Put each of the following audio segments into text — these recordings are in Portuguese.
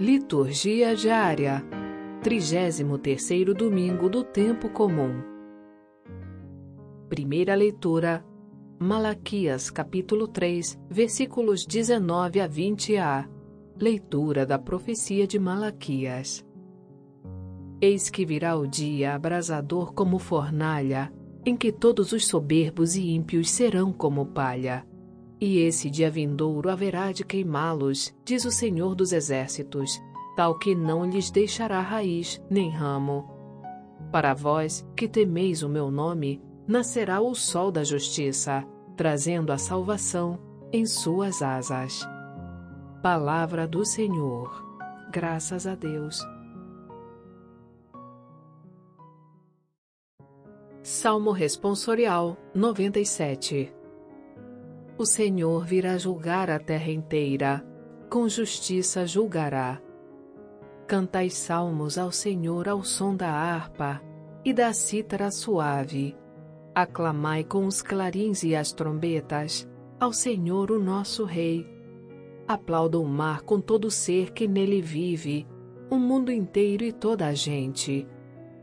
Liturgia diária. 33º domingo do tempo comum. Primeira leitura: Malaquias, capítulo 3, versículos 19 a 20a. Leitura da profecia de Malaquias. Eis que virá o dia abrasador como fornalha, em que todos os soberbos e ímpios serão como palha e esse dia vindouro haverá de queimá-los, diz o Senhor dos Exércitos, tal que não lhes deixará raiz nem ramo. Para vós, que temeis o meu nome, nascerá o sol da justiça, trazendo a salvação em suas asas. Palavra do Senhor. Graças a Deus. Salmo Responsorial 97 o Senhor virá julgar a terra inteira, com justiça julgará. Cantai salmos ao Senhor ao som da harpa e da cítara suave. Aclamai com os clarins e as trombetas ao Senhor o nosso Rei. Aplauda o mar com todo ser que nele vive, o mundo inteiro e toda a gente.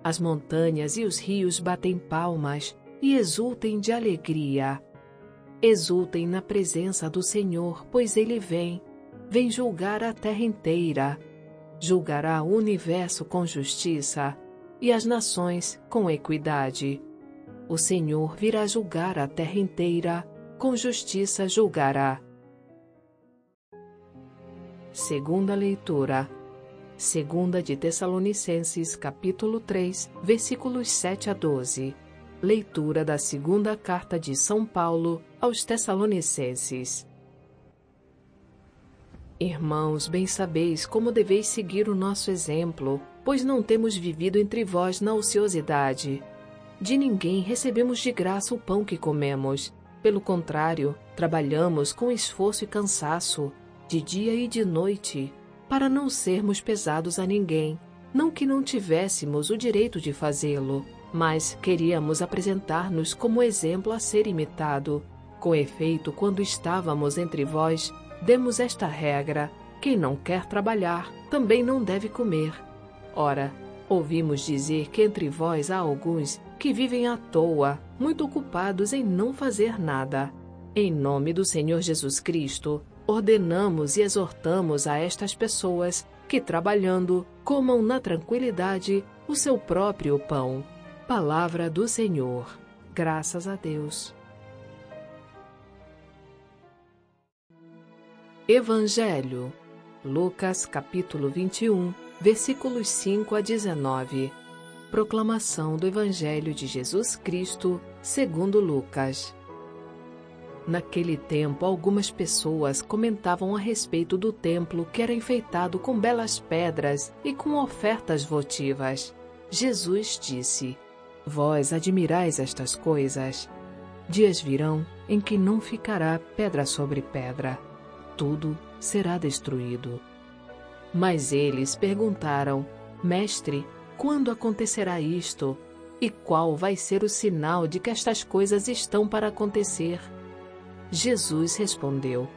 As montanhas e os rios batem palmas e exultem de alegria Exultem na presença do Senhor, pois ele vem, vem julgar a terra inteira. Julgará o universo com justiça e as nações com equidade. O Senhor virá julgar a terra inteira, com justiça julgará. Segunda leitura. Segunda de Tessalonicenses, capítulo 3, versículos 7 a 12. Leitura da segunda carta de São Paulo aos Tessalonicenses. Irmãos, bem sabeis como deveis seguir o nosso exemplo, pois não temos vivido entre vós na ociosidade. De ninguém recebemos de graça o pão que comemos. Pelo contrário, trabalhamos com esforço e cansaço, de dia e de noite, para não sermos pesados a ninguém, não que não tivéssemos o direito de fazê-lo mas queríamos apresentar-nos como exemplo a ser imitado. Com efeito, quando estávamos entre vós, demos esta regra: quem não quer trabalhar, também não deve comer. Ora, ouvimos dizer que entre vós há alguns que vivem à toa, muito ocupados em não fazer nada. Em nome do Senhor Jesus Cristo, ordenamos e exortamos a estas pessoas que, trabalhando, comam na tranquilidade o seu próprio pão Palavra do Senhor. Graças a Deus. Evangelho. Lucas capítulo 21, versículos 5 a 19. Proclamação do Evangelho de Jesus Cristo, segundo Lucas. Naquele tempo, algumas pessoas comentavam a respeito do templo que era enfeitado com belas pedras e com ofertas votivas. Jesus disse: Vós admirais estas coisas. Dias virão em que não ficará pedra sobre pedra, tudo será destruído. Mas eles perguntaram: Mestre, quando acontecerá isto? E qual vai ser o sinal de que estas coisas estão para acontecer? Jesus respondeu: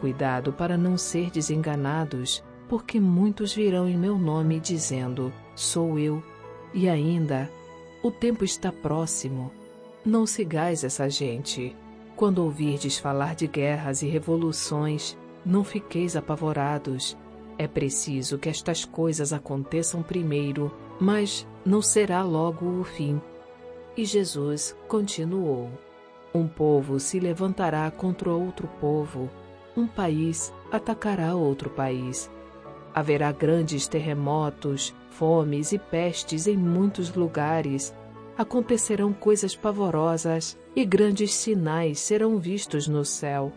Cuidado para não ser desenganados, porque muitos virão em meu nome dizendo: Sou eu, e ainda o tempo está próximo. Não sigais essa gente. Quando ouvirdes falar de guerras e revoluções, não fiqueis apavorados. É preciso que estas coisas aconteçam primeiro, mas não será logo o fim. E Jesus continuou: Um povo se levantará contra outro povo, um país atacará outro país. Haverá grandes terremotos, fomes e pestes em muitos lugares. Acontecerão coisas pavorosas e grandes sinais serão vistos no céu.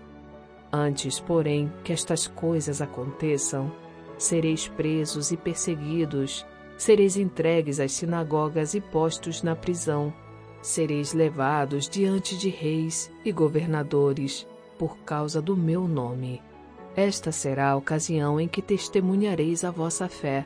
Antes, porém, que estas coisas aconteçam, sereis presos e perseguidos, sereis entregues às sinagogas e postos na prisão, sereis levados diante de reis e governadores por causa do meu nome. Esta será a ocasião em que testemunhareis a vossa fé.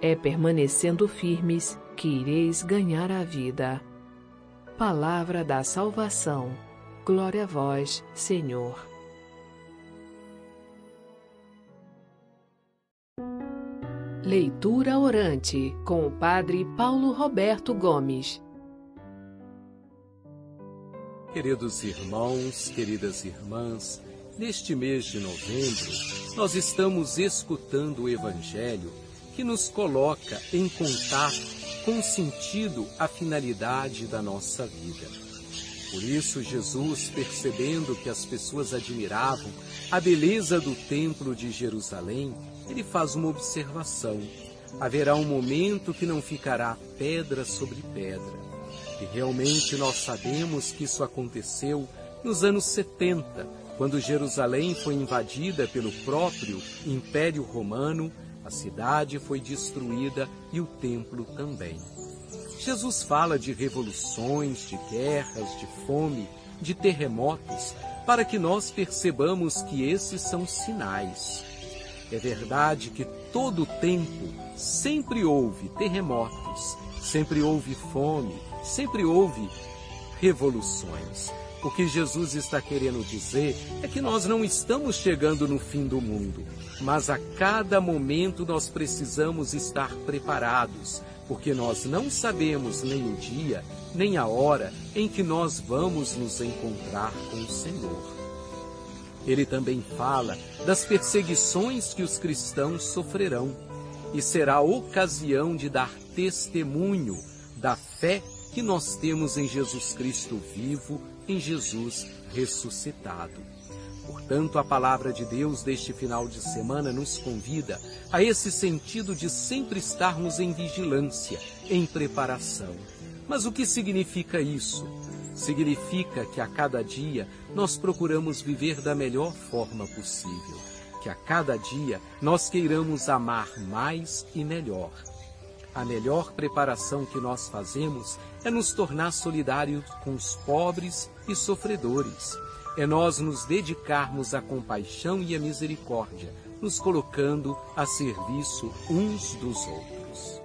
É permanecendo firmes que ireis ganhar a vida. Palavra da salvação. Glória a vós, Senhor. Leitura orante com o Padre Paulo Roberto Gomes. Queridos irmãos, queridas irmãs, neste mês de novembro, nós estamos escutando o Evangelho que nos coloca em contato com o sentido, a finalidade da nossa vida. Por isso, Jesus, percebendo que as pessoas admiravam a beleza do Templo de Jerusalém, ele faz uma observação. Haverá um momento que não ficará pedra sobre pedra. E realmente nós sabemos que isso aconteceu nos anos 70, quando Jerusalém foi invadida pelo próprio Império Romano, a cidade foi destruída e o templo também. Jesus fala de revoluções, de guerras, de fome, de terremotos, para que nós percebamos que esses são sinais. É verdade que todo o tempo sempre houve terremotos, sempre houve fome, sempre houve revoluções. O que Jesus está querendo dizer é que nós não estamos chegando no fim do mundo, mas a cada momento nós precisamos estar preparados, porque nós não sabemos nem o dia, nem a hora em que nós vamos nos encontrar com o Senhor. Ele também fala das perseguições que os cristãos sofrerão e será ocasião de dar testemunho da fé que nós temos em Jesus Cristo vivo, em Jesus ressuscitado. Portanto, a palavra de Deus deste final de semana nos convida a esse sentido de sempre estarmos em vigilância, em preparação. Mas o que significa isso? significa que a cada dia nós procuramos viver da melhor forma possível, que a cada dia nós queiramos amar mais e melhor. A melhor preparação que nós fazemos é nos tornar solidários com os pobres e sofredores. É nós nos dedicarmos à compaixão e à misericórdia, nos colocando a serviço uns dos outros.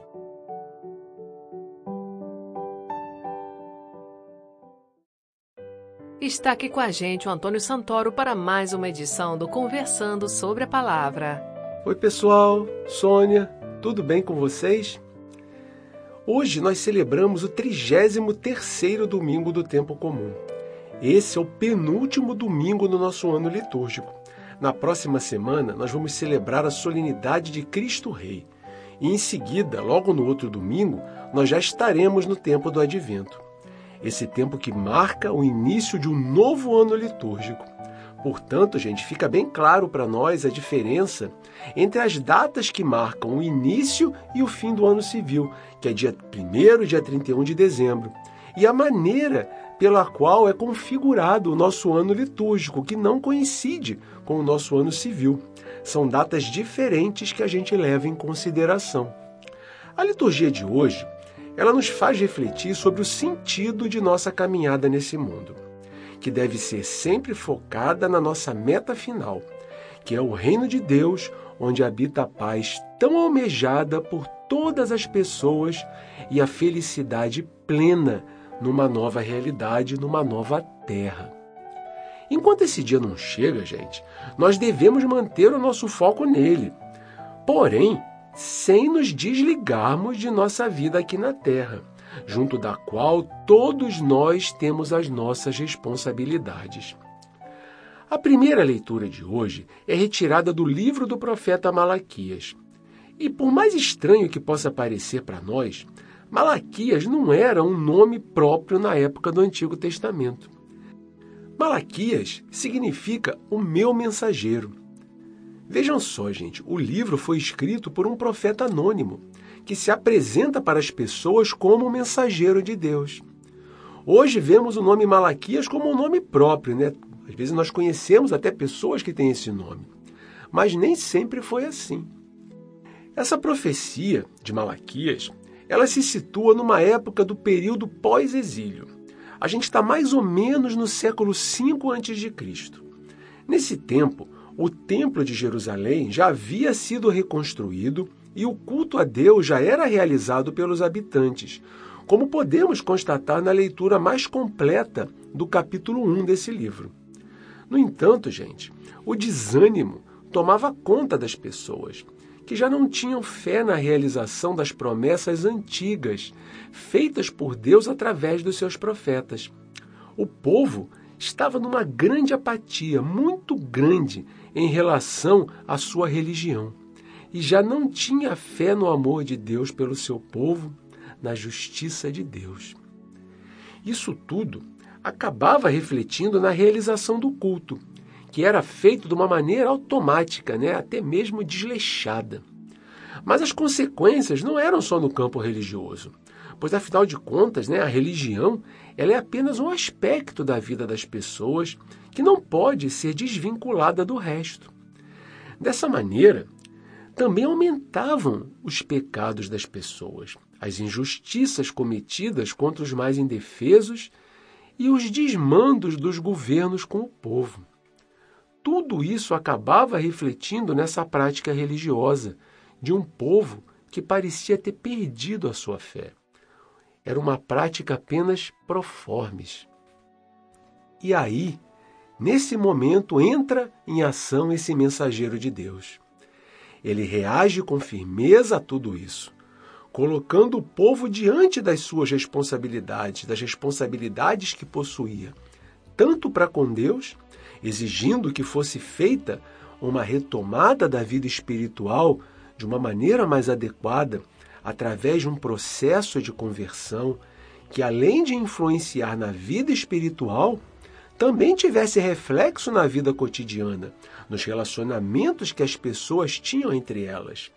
Está aqui com a gente o Antônio Santoro para mais uma edição do Conversando sobre a Palavra. Oi, pessoal, Sônia, tudo bem com vocês? Hoje nós celebramos o 33º domingo do tempo comum. Esse é o penúltimo domingo do nosso ano litúrgico. Na próxima semana, nós vamos celebrar a solenidade de Cristo Rei. E em seguida, logo no outro domingo, nós já estaremos no tempo do advento esse tempo que marca o início de um novo ano litúrgico. Portanto, gente, fica bem claro para nós a diferença entre as datas que marcam o início e o fim do ano civil, que é dia 1 e dia 31 de dezembro, e a maneira pela qual é configurado o nosso ano litúrgico, que não coincide com o nosso ano civil. São datas diferentes que a gente leva em consideração. A liturgia de hoje ela nos faz refletir sobre o sentido de nossa caminhada nesse mundo, que deve ser sempre focada na nossa meta final, que é o reino de Deus, onde habita a paz tão almejada por todas as pessoas e a felicidade plena numa nova realidade, numa nova terra. Enquanto esse dia não chega, gente, nós devemos manter o nosso foco nele. Porém, sem nos desligarmos de nossa vida aqui na Terra, junto da qual todos nós temos as nossas responsabilidades. A primeira leitura de hoje é retirada do livro do profeta Malaquias. E por mais estranho que possa parecer para nós, Malaquias não era um nome próprio na época do Antigo Testamento. Malaquias significa o meu mensageiro. Vejam só, gente, o livro foi escrito por um profeta anônimo, que se apresenta para as pessoas como um mensageiro de Deus. Hoje vemos o nome Malaquias como um nome próprio, né? Às vezes nós conhecemos até pessoas que têm esse nome. Mas nem sempre foi assim. Essa profecia de Malaquias, ela se situa numa época do período pós-exílio. A gente está mais ou menos no século 5 a.C. Nesse tempo, o Templo de Jerusalém já havia sido reconstruído e o culto a Deus já era realizado pelos habitantes, como podemos constatar na leitura mais completa do capítulo 1 desse livro. No entanto, gente, o desânimo tomava conta das pessoas, que já não tinham fé na realização das promessas antigas, feitas por Deus através dos seus profetas. O povo estava numa grande apatia, muito grande, em relação à sua religião, e já não tinha fé no amor de Deus pelo seu povo na justiça de Deus. Isso tudo acabava refletindo na realização do culto, que era feito de uma maneira automática, né, até mesmo desleixada. Mas as consequências não eram só no campo religioso, pois afinal de contas, né, a religião ela é apenas um aspecto da vida das pessoas que não pode ser desvinculada do resto. Dessa maneira, também aumentavam os pecados das pessoas, as injustiças cometidas contra os mais indefesos e os desmandos dos governos com o povo. Tudo isso acabava refletindo nessa prática religiosa de um povo que parecia ter perdido a sua fé. Era uma prática apenas proformes. E aí, nesse momento, entra em ação esse mensageiro de Deus. Ele reage com firmeza a tudo isso colocando o povo diante das suas responsabilidades, das responsabilidades que possuía, tanto para com Deus, exigindo que fosse feita uma retomada da vida espiritual de uma maneira mais adequada, através de um processo de conversão que, além de influenciar na vida espiritual, também tivesse reflexo na vida cotidiana, nos relacionamentos que as pessoas tinham entre elas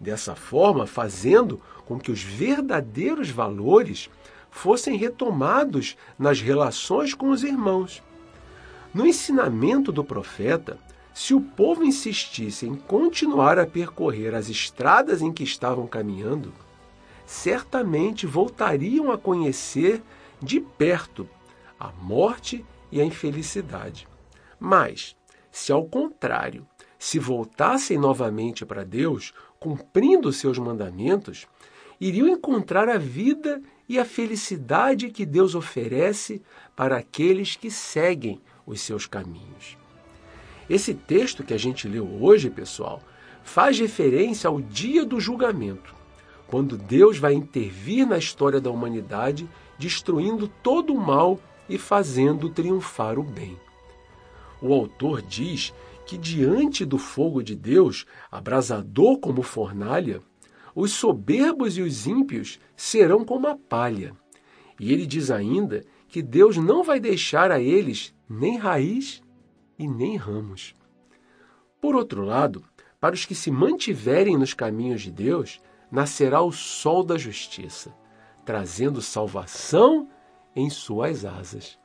dessa forma fazendo com que os verdadeiros valores fossem retomados nas relações com os irmãos. No ensinamento do profeta, se o povo insistisse em continuar a percorrer as estradas em que estavam caminhando, certamente voltariam a conhecer de perto a morte e a infelicidade. Mas, se ao contrário, se voltassem novamente para Deus, cumprindo seus mandamentos, iriam encontrar a vida e a felicidade que Deus oferece para aqueles que seguem os seus caminhos. Esse texto que a gente leu hoje, pessoal, faz referência ao dia do julgamento, quando Deus vai intervir na história da humanidade, destruindo todo o mal e fazendo triunfar o bem. O autor diz que diante do fogo de Deus, abrasador como fornalha, os soberbos e os ímpios serão como a palha. E ele diz ainda que Deus não vai deixar a eles nem raiz e nem ramos. Por outro lado, para os que se mantiverem nos caminhos de Deus, nascerá o sol da justiça, trazendo salvação em suas asas.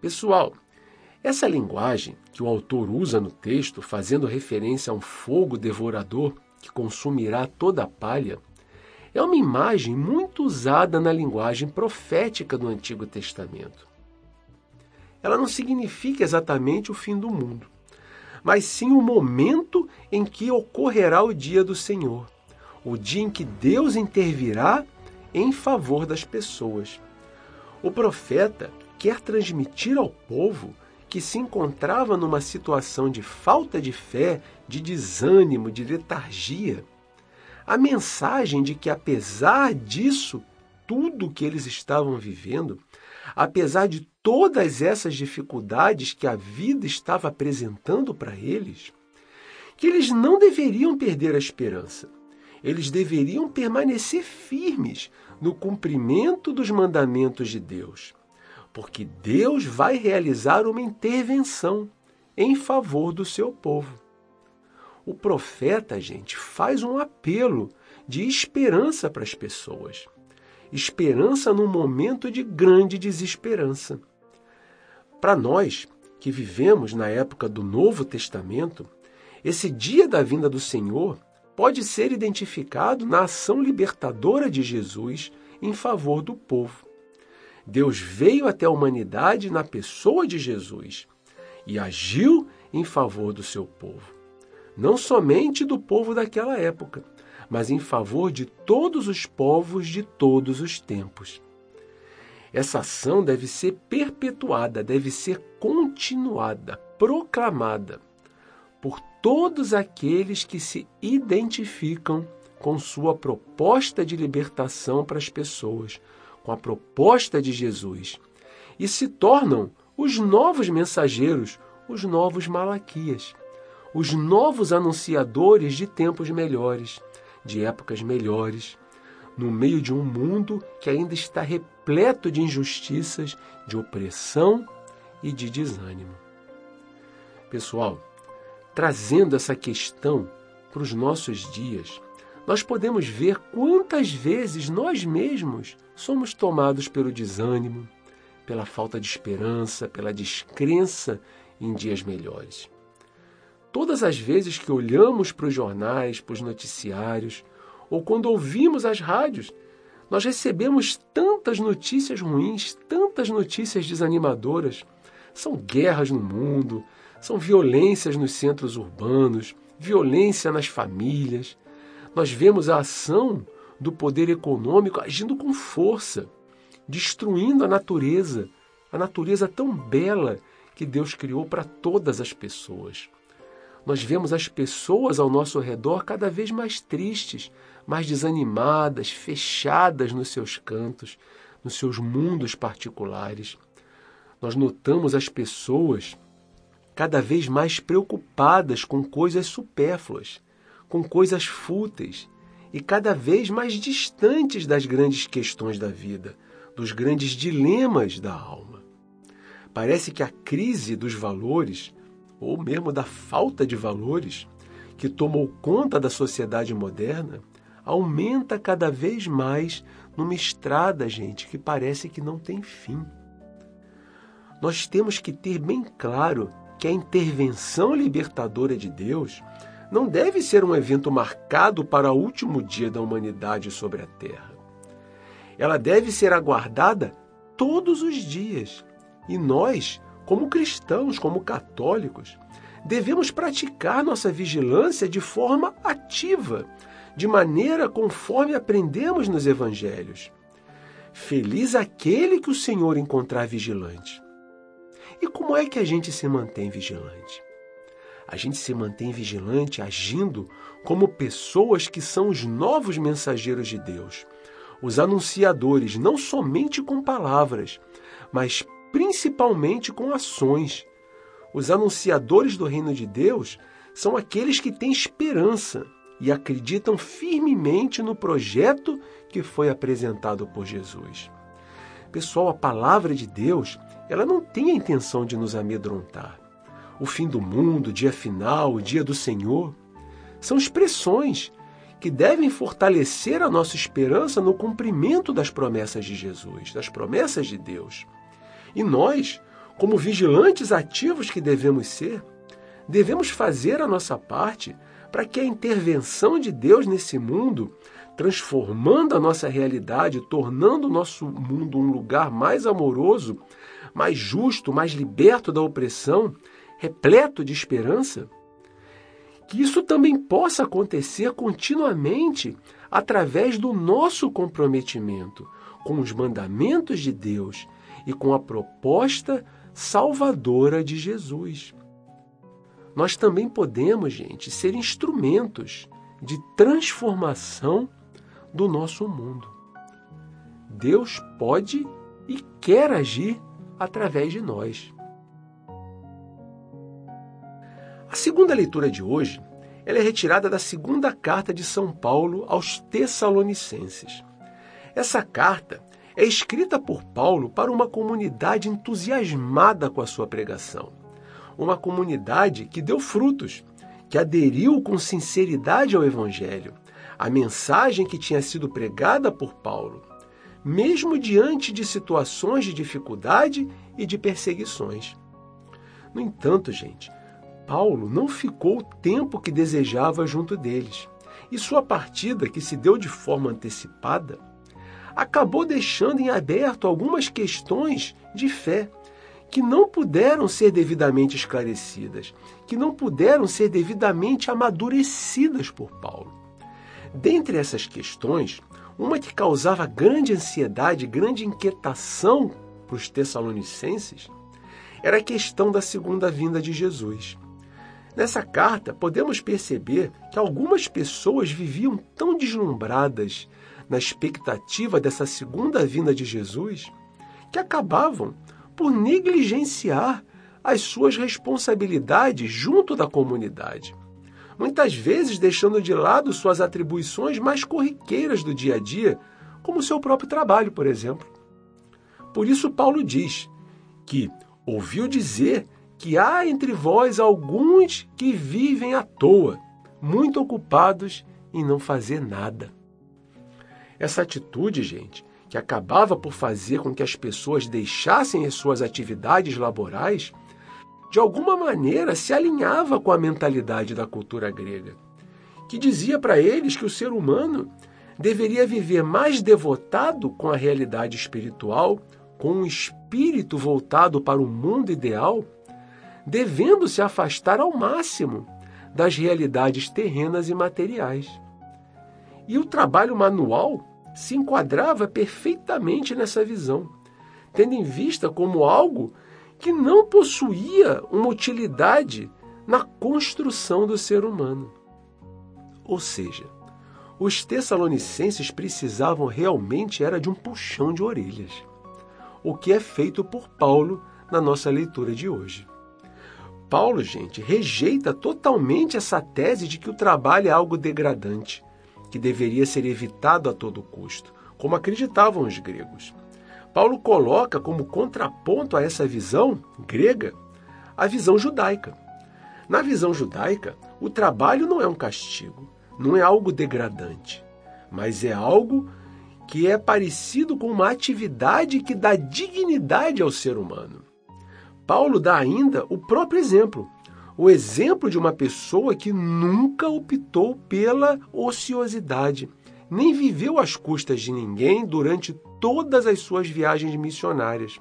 Pessoal, essa linguagem que o autor usa no texto, fazendo referência a um fogo devorador que consumirá toda a palha, é uma imagem muito usada na linguagem profética do Antigo Testamento. Ela não significa exatamente o fim do mundo, mas sim o momento em que ocorrerá o dia do Senhor, o dia em que Deus intervirá em favor das pessoas. O profeta quer transmitir ao povo que se encontrava numa situação de falta de fé, de desânimo, de letargia, a mensagem de que, apesar disso, tudo que eles estavam vivendo, apesar de todas essas dificuldades que a vida estava apresentando para eles, que eles não deveriam perder a esperança. Eles deveriam permanecer firmes no cumprimento dos mandamentos de Deus porque Deus vai realizar uma intervenção em favor do seu povo. O profeta, gente, faz um apelo de esperança para as pessoas. Esperança num momento de grande desesperança. Para nós, que vivemos na época do Novo Testamento, esse dia da vinda do Senhor pode ser identificado na ação libertadora de Jesus em favor do povo. Deus veio até a humanidade na pessoa de Jesus e agiu em favor do seu povo. Não somente do povo daquela época, mas em favor de todos os povos de todos os tempos. Essa ação deve ser perpetuada, deve ser continuada, proclamada por todos aqueles que se identificam com sua proposta de libertação para as pessoas, com a proposta de Jesus, e se tornam os novos mensageiros, os novos Malaquias, os novos anunciadores de tempos melhores, de épocas melhores, no meio de um mundo que ainda está repleto de injustiças, de opressão e de desânimo. Pessoal, trazendo essa questão para os nossos dias, nós podemos ver quantas vezes nós mesmos somos tomados pelo desânimo, pela falta de esperança, pela descrença em dias melhores. Todas as vezes que olhamos para os jornais, para os noticiários, ou quando ouvimos as rádios, nós recebemos tantas notícias ruins, tantas notícias desanimadoras. São guerras no mundo, são violências nos centros urbanos, violência nas famílias. Nós vemos a ação do poder econômico agindo com força, destruindo a natureza, a natureza tão bela que Deus criou para todas as pessoas. Nós vemos as pessoas ao nosso redor cada vez mais tristes, mais desanimadas, fechadas nos seus cantos, nos seus mundos particulares. Nós notamos as pessoas cada vez mais preocupadas com coisas supérfluas, com coisas fúteis e cada vez mais distantes das grandes questões da vida, dos grandes dilemas da alma. Parece que a crise dos valores, ou mesmo da falta de valores, que tomou conta da sociedade moderna, aumenta cada vez mais numa estrada, gente, que parece que não tem fim. Nós temos que ter bem claro que a intervenção libertadora de Deus não deve ser um evento marcado para o último dia da humanidade sobre a Terra. Ela deve ser aguardada todos os dias. E nós, como cristãos, como católicos, devemos praticar nossa vigilância de forma ativa, de maneira conforme aprendemos nos evangelhos. Feliz aquele que o Senhor encontrar vigilante. E como é que a gente se mantém vigilante? A gente se mantém vigilante agindo como pessoas que são os novos mensageiros de Deus, os anunciadores, não somente com palavras, mas principalmente com ações. Os anunciadores do reino de Deus são aqueles que têm esperança, e acreditam firmemente no projeto que foi apresentado por Jesus. Pessoal, a palavra de Deus, ela não tem a intenção de nos amedrontar. O fim do mundo, o dia final, o dia do Senhor, são expressões que devem fortalecer a nossa esperança no cumprimento das promessas de Jesus, das promessas de Deus. E nós, como vigilantes ativos que devemos ser, devemos fazer a nossa parte para que a intervenção de Deus nesse mundo, transformando a nossa realidade, tornando o nosso mundo um lugar mais amoroso, mais justo, mais liberto da opressão, repleto de esperança, que isso também possa acontecer continuamente através do nosso comprometimento com os mandamentos de Deus e com a proposta salvadora de Jesus nós também podemos, gente, ser instrumentos de transformação do nosso mundo. Deus pode e quer agir através de nós. A segunda leitura de hoje ela é retirada da segunda carta de São Paulo aos Tessalonicenses. Essa carta é escrita por Paulo para uma comunidade entusiasmada com a sua pregação uma comunidade que deu frutos, que aderiu com sinceridade ao Evangelho, a mensagem que tinha sido pregada por Paulo, mesmo diante de situações de dificuldade e de perseguições. No entanto, gente, Paulo não ficou o tempo que desejava junto deles. e sua partida, que se deu de forma antecipada, acabou deixando em aberto algumas questões de fé que não puderam ser devidamente esclarecidas, que não puderam ser devidamente amadurecidas por Paulo. Dentre essas questões, uma que causava grande ansiedade, grande inquietação para os tessalonicenses, era a questão da segunda vinda de Jesus. Nessa carta, podemos perceber que algumas pessoas viviam tão deslumbradas na expectativa dessa segunda vinda de Jesus que acabavam por negligenciar as suas responsabilidades junto da comunidade. Muitas vezes deixando de lado suas atribuições mais corriqueiras do dia a dia, como seu próprio trabalho, por exemplo. Por isso, Paulo diz que ouviu dizer que há entre vós alguns que vivem à toa, muito ocupados em não fazer nada. Essa atitude, gente, que acabava por fazer com que as pessoas deixassem as suas atividades laborais, de alguma maneira se alinhava com a mentalidade da cultura grega, que dizia para eles que o ser humano deveria viver mais devotado com a realidade espiritual, com um espírito voltado para o mundo ideal, devendo se afastar ao máximo das realidades terrenas e materiais. E o trabalho manual se enquadrava perfeitamente nessa visão, tendo em vista como algo que não possuía uma utilidade na construção do ser humano. Ou seja, os tessalonicenses precisavam realmente era de um puxão de orelhas, o que é feito por Paulo na nossa leitura de hoje. Paulo, gente, rejeita totalmente essa tese de que o trabalho é algo degradante, que deveria ser evitado a todo custo, como acreditavam os gregos. Paulo coloca como contraponto a essa visão grega a visão judaica. Na visão judaica, o trabalho não é um castigo, não é algo degradante, mas é algo que é parecido com uma atividade que dá dignidade ao ser humano. Paulo dá ainda o próprio exemplo o exemplo de uma pessoa que nunca optou pela ociosidade, nem viveu às custas de ninguém durante todas as suas viagens missionárias.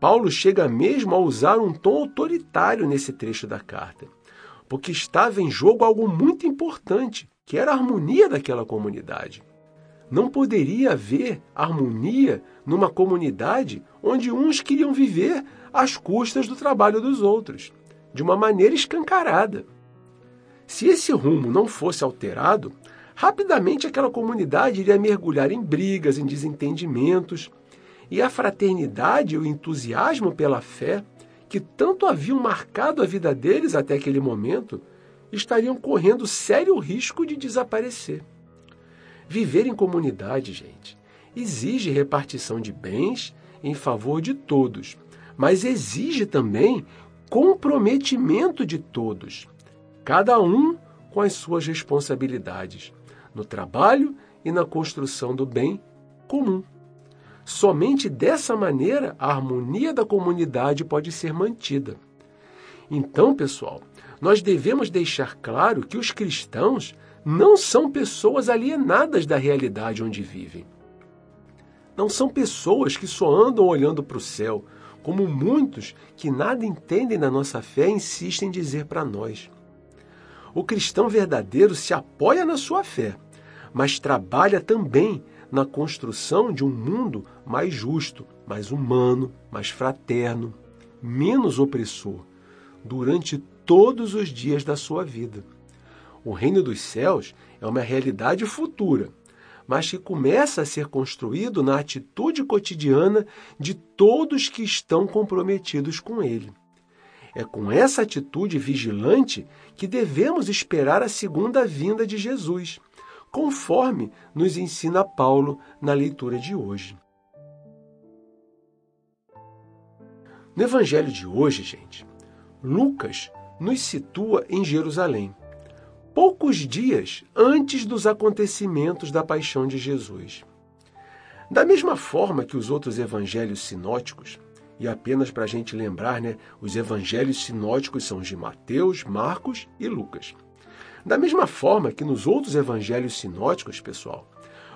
Paulo chega mesmo a usar um tom autoritário nesse trecho da carta, porque estava em jogo algo muito importante, que era a harmonia daquela comunidade. Não poderia haver harmonia numa comunidade onde uns queriam viver às custas do trabalho dos outros de uma maneira escancarada. Se esse rumo não fosse alterado, rapidamente aquela comunidade iria mergulhar em brigas, em desentendimentos, e a fraternidade e o entusiasmo pela fé, que tanto haviam marcado a vida deles até aquele momento, estariam correndo sério risco de desaparecer. Viver em comunidade, gente, exige repartição de bens em favor de todos, mas exige também comprometimento de todos, cada um com as suas responsabilidades, no trabalho e na construção do bem comum. Somente dessa maneira a harmonia da comunidade pode ser mantida. Então, pessoal, nós devemos deixar claro que os cristãos não são pessoas alienadas da realidade onde vivem. Não são pessoas que só andam olhando para o céu, como muitos que nada entendem da nossa fé insistem em dizer para nós. O cristão verdadeiro se apoia na sua fé, mas trabalha também na construção de um mundo mais justo, mais humano, mais fraterno, menos opressor, durante todos os dias da sua vida. O reino dos céus é uma realidade futura, mas que começa a ser construído na atitude cotidiana de todos que estão comprometidos com ele. É com essa atitude vigilante que devemos esperar a segunda vinda de Jesus, conforme nos ensina Paulo na leitura de hoje. No evangelho de hoje, gente, Lucas nos situa em Jerusalém poucos dias antes dos acontecimentos da paixão de Jesus. Da mesma forma que os outros evangelhos sinóticos, e apenas para a gente lembrar, né, os evangelhos sinóticos são os de Mateus, Marcos e Lucas. Da mesma forma que nos outros evangelhos sinóticos, pessoal,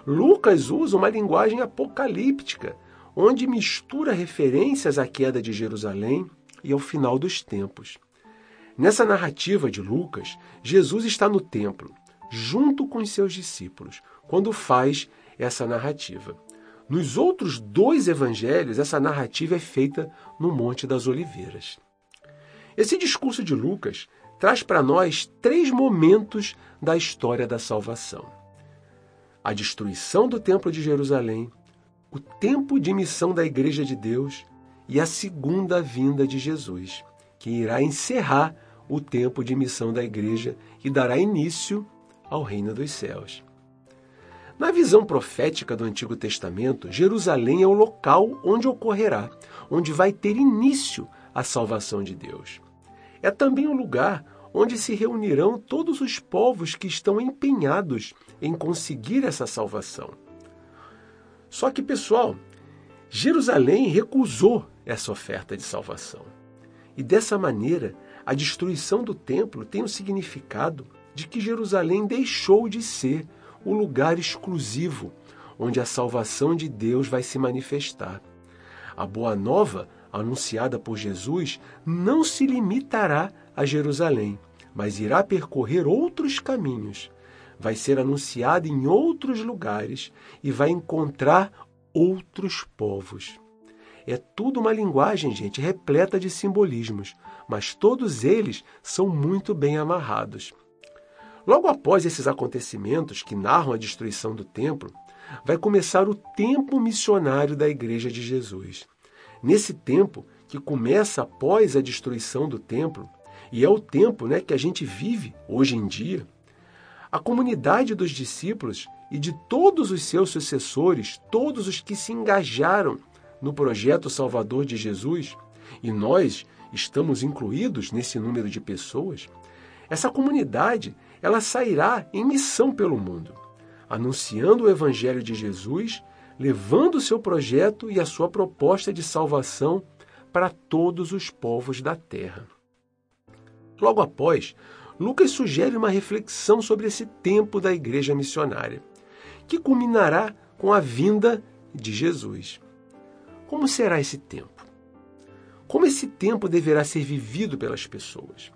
Lucas usa uma linguagem apocalíptica, onde mistura referências à queda de Jerusalém e ao final dos tempos. Nessa narrativa de Lucas, Jesus está no templo, junto com os seus discípulos, quando faz essa narrativa. Nos outros dois evangelhos, essa narrativa é feita no Monte das Oliveiras. Esse discurso de Lucas traz para nós três momentos da história da salvação: a destruição do Templo de Jerusalém, o tempo de missão da Igreja de Deus e a segunda vinda de Jesus, que irá encerrar o tempo de missão da Igreja e dará início ao reino dos céus. Na visão profética do Antigo Testamento, Jerusalém é o local onde ocorrerá, onde vai ter início a salvação de Deus. É também o lugar onde se reunirão todos os povos que estão empenhados em conseguir essa salvação. Só que, pessoal, Jerusalém recusou essa oferta de salvação. E dessa maneira, a destruição do templo tem o significado de que Jerusalém deixou de ser o lugar exclusivo onde a salvação de Deus vai se manifestar. A boa nova anunciada por Jesus não se limitará a Jerusalém, mas irá percorrer outros caminhos. Vai ser anunciada em outros lugares e vai encontrar outros povos. É tudo uma linguagem, gente, repleta de simbolismos, mas todos eles são muito bem amarrados. Logo após esses acontecimentos que narram a destruição do templo, vai começar o tempo missionário da Igreja de Jesus. Nesse tempo, que começa após a destruição do templo, e é o tempo né, que a gente vive hoje em dia, a comunidade dos discípulos e de todos os seus sucessores, todos os que se engajaram no projeto salvador de Jesus, e nós estamos incluídos nesse número de pessoas, essa comunidade ela sairá em missão pelo mundo, anunciando o evangelho de Jesus levando o seu projeto e a sua proposta de salvação para todos os povos da terra. Logo após, Lucas sugere uma reflexão sobre esse tempo da igreja missionária, que culminará com a vinda de Jesus. Como será esse tempo? Como esse tempo deverá ser vivido pelas pessoas?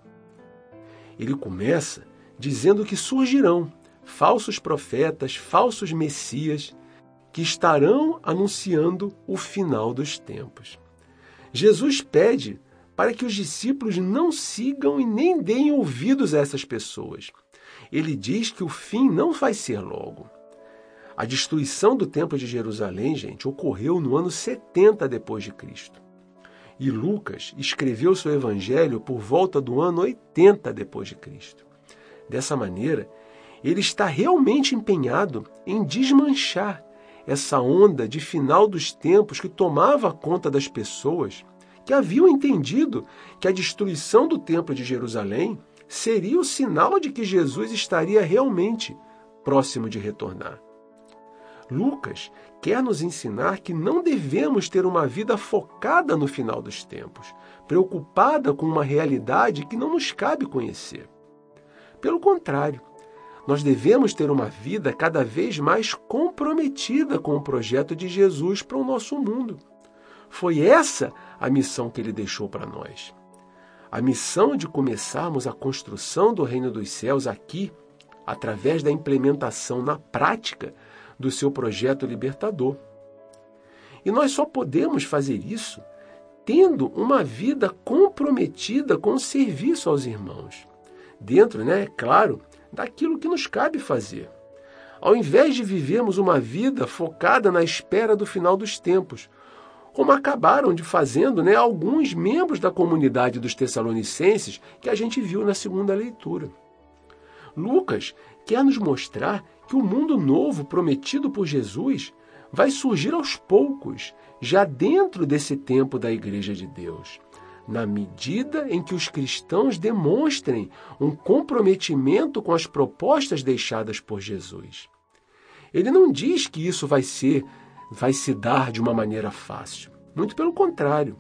Ele começa dizendo que surgirão falsos profetas, falsos messias, que estarão anunciando o final dos tempos. Jesus pede para que os discípulos não sigam e nem deem ouvidos a essas pessoas. Ele diz que o fim não vai ser logo. A destruição do Templo de Jerusalém, gente, ocorreu no ano 70 depois de Cristo. E Lucas escreveu seu evangelho por volta do ano 80 depois de Cristo. Dessa maneira, ele está realmente empenhado em desmanchar essa onda de final dos tempos que tomava conta das pessoas que haviam entendido que a destruição do Templo de Jerusalém seria o sinal de que Jesus estaria realmente próximo de retornar. Lucas quer nos ensinar que não devemos ter uma vida focada no final dos tempos, preocupada com uma realidade que não nos cabe conhecer. Pelo contrário, nós devemos ter uma vida cada vez mais comprometida com o projeto de Jesus para o nosso mundo. Foi essa a missão que ele deixou para nós. A missão de começarmos a construção do reino dos céus aqui, através da implementação na prática do seu projeto libertador. E nós só podemos fazer isso tendo uma vida comprometida com o serviço aos irmãos. Dentro, né, é claro, daquilo que nos cabe fazer. Ao invés de vivermos uma vida focada na espera do final dos tempos, como acabaram de fazendo né, alguns membros da comunidade dos Tessalonicenses que a gente viu na segunda leitura. Lucas quer nos mostrar que o mundo novo prometido por Jesus vai surgir aos poucos, já dentro desse tempo da Igreja de Deus na medida em que os cristãos demonstrem um comprometimento com as propostas deixadas por Jesus. Ele não diz que isso vai ser, vai se dar de uma maneira fácil. Muito pelo contrário.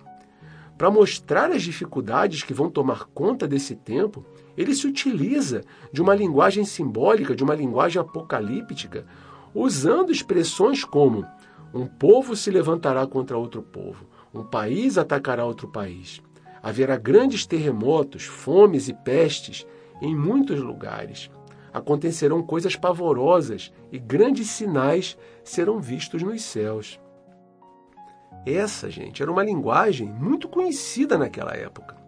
Para mostrar as dificuldades que vão tomar conta desse tempo, Ele se utiliza de uma linguagem simbólica, de uma linguagem apocalíptica, usando expressões como um povo se levantará contra outro povo, um país atacará outro país. Haverá grandes terremotos, fomes e pestes em muitos lugares. Acontecerão coisas pavorosas e grandes sinais serão vistos nos céus. Essa, gente, era uma linguagem muito conhecida naquela época.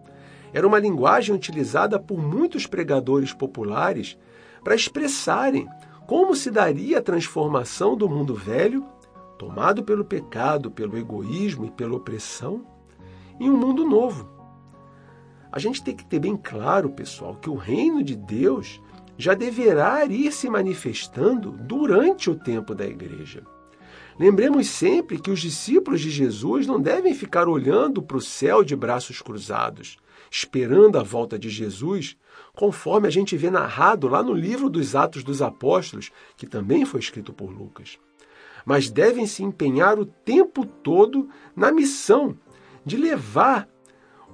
Era uma linguagem utilizada por muitos pregadores populares para expressarem como se daria a transformação do mundo velho, tomado pelo pecado, pelo egoísmo e pela opressão, em um mundo novo. A gente tem que ter bem claro, pessoal, que o reino de Deus já deverá ir se manifestando durante o tempo da igreja. Lembremos sempre que os discípulos de Jesus não devem ficar olhando para o céu de braços cruzados, esperando a volta de Jesus, conforme a gente vê narrado lá no livro dos Atos dos Apóstolos, que também foi escrito por Lucas. Mas devem se empenhar o tempo todo na missão de levar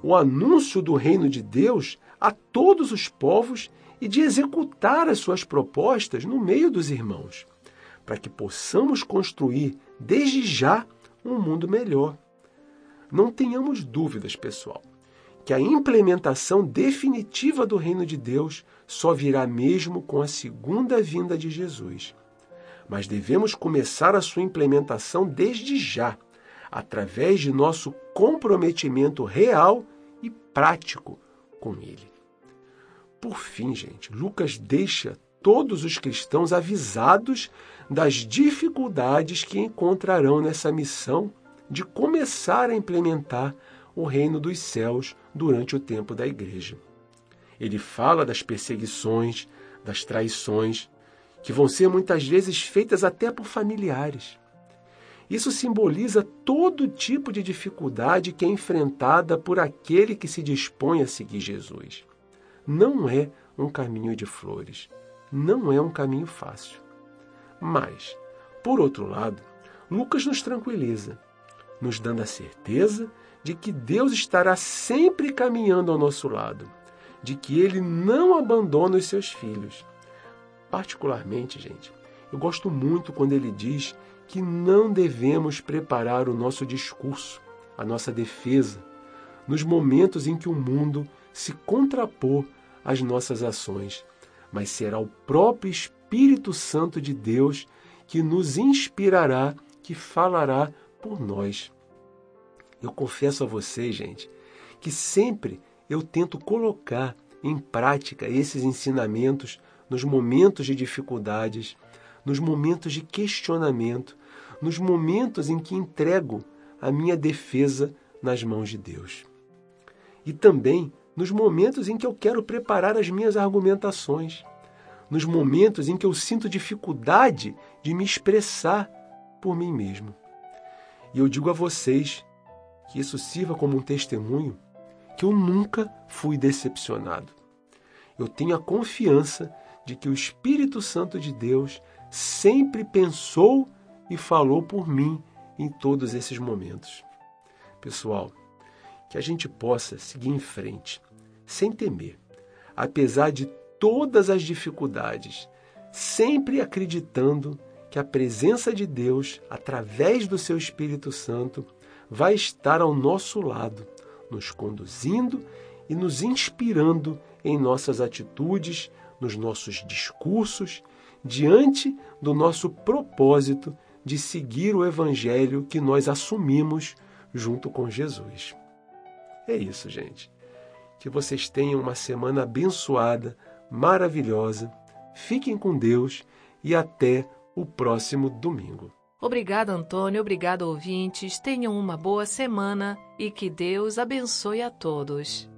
o anúncio do reino de Deus a todos os povos e de executar as suas propostas no meio dos irmãos para que possamos construir desde já um mundo melhor. Não tenhamos dúvidas, pessoal, que a implementação definitiva do reino de Deus só virá mesmo com a segunda vinda de Jesus. Mas devemos começar a sua implementação desde já, através de nosso comprometimento real prático com ele. Por fim, gente, Lucas deixa todos os cristãos avisados das dificuldades que encontrarão nessa missão de começar a implementar o reino dos céus durante o tempo da igreja. Ele fala das perseguições, das traições, que vão ser muitas vezes feitas até por familiares. Isso simboliza todo tipo de dificuldade que é enfrentada por aquele que se dispõe a seguir Jesus. Não é um caminho de flores, não é um caminho fácil. Mas, por outro lado, Lucas nos tranquiliza, nos dando a certeza de que Deus estará sempre caminhando ao nosso lado, de que ele não abandona os seus filhos. Particularmente, gente, eu gosto muito quando ele diz que não devemos preparar o nosso discurso, a nossa defesa, nos momentos em que o mundo se contrapor às nossas ações, mas será o próprio Espírito Santo de Deus que nos inspirará, que falará por nós. Eu confesso a vocês, gente, que sempre eu tento colocar em prática esses ensinamentos nos momentos de dificuldades, nos momentos de questionamento, nos momentos em que entrego a minha defesa nas mãos de Deus. E também nos momentos em que eu quero preparar as minhas argumentações nos momentos em que eu sinto dificuldade de me expressar por mim mesmo. E eu digo a vocês que isso sirva como um testemunho que eu nunca fui decepcionado. Eu tenho a confiança de que o Espírito Santo de Deus sempre pensou e falou por mim em todos esses momentos. Pessoal, que a gente possa seguir em frente, sem temer, apesar de todas as dificuldades, sempre acreditando que a presença de Deus, através do seu Espírito Santo, vai estar ao nosso lado, nos conduzindo e nos inspirando em nossas atitudes, nos nossos discursos, diante do nosso propósito de seguir o Evangelho que nós assumimos junto com Jesus. É isso, gente. Que vocês tenham uma semana abençoada maravilhosa. Fiquem com Deus e até o próximo domingo. Obrigada, Antônio. Obrigado, ouvintes. Tenham uma boa semana e que Deus abençoe a todos.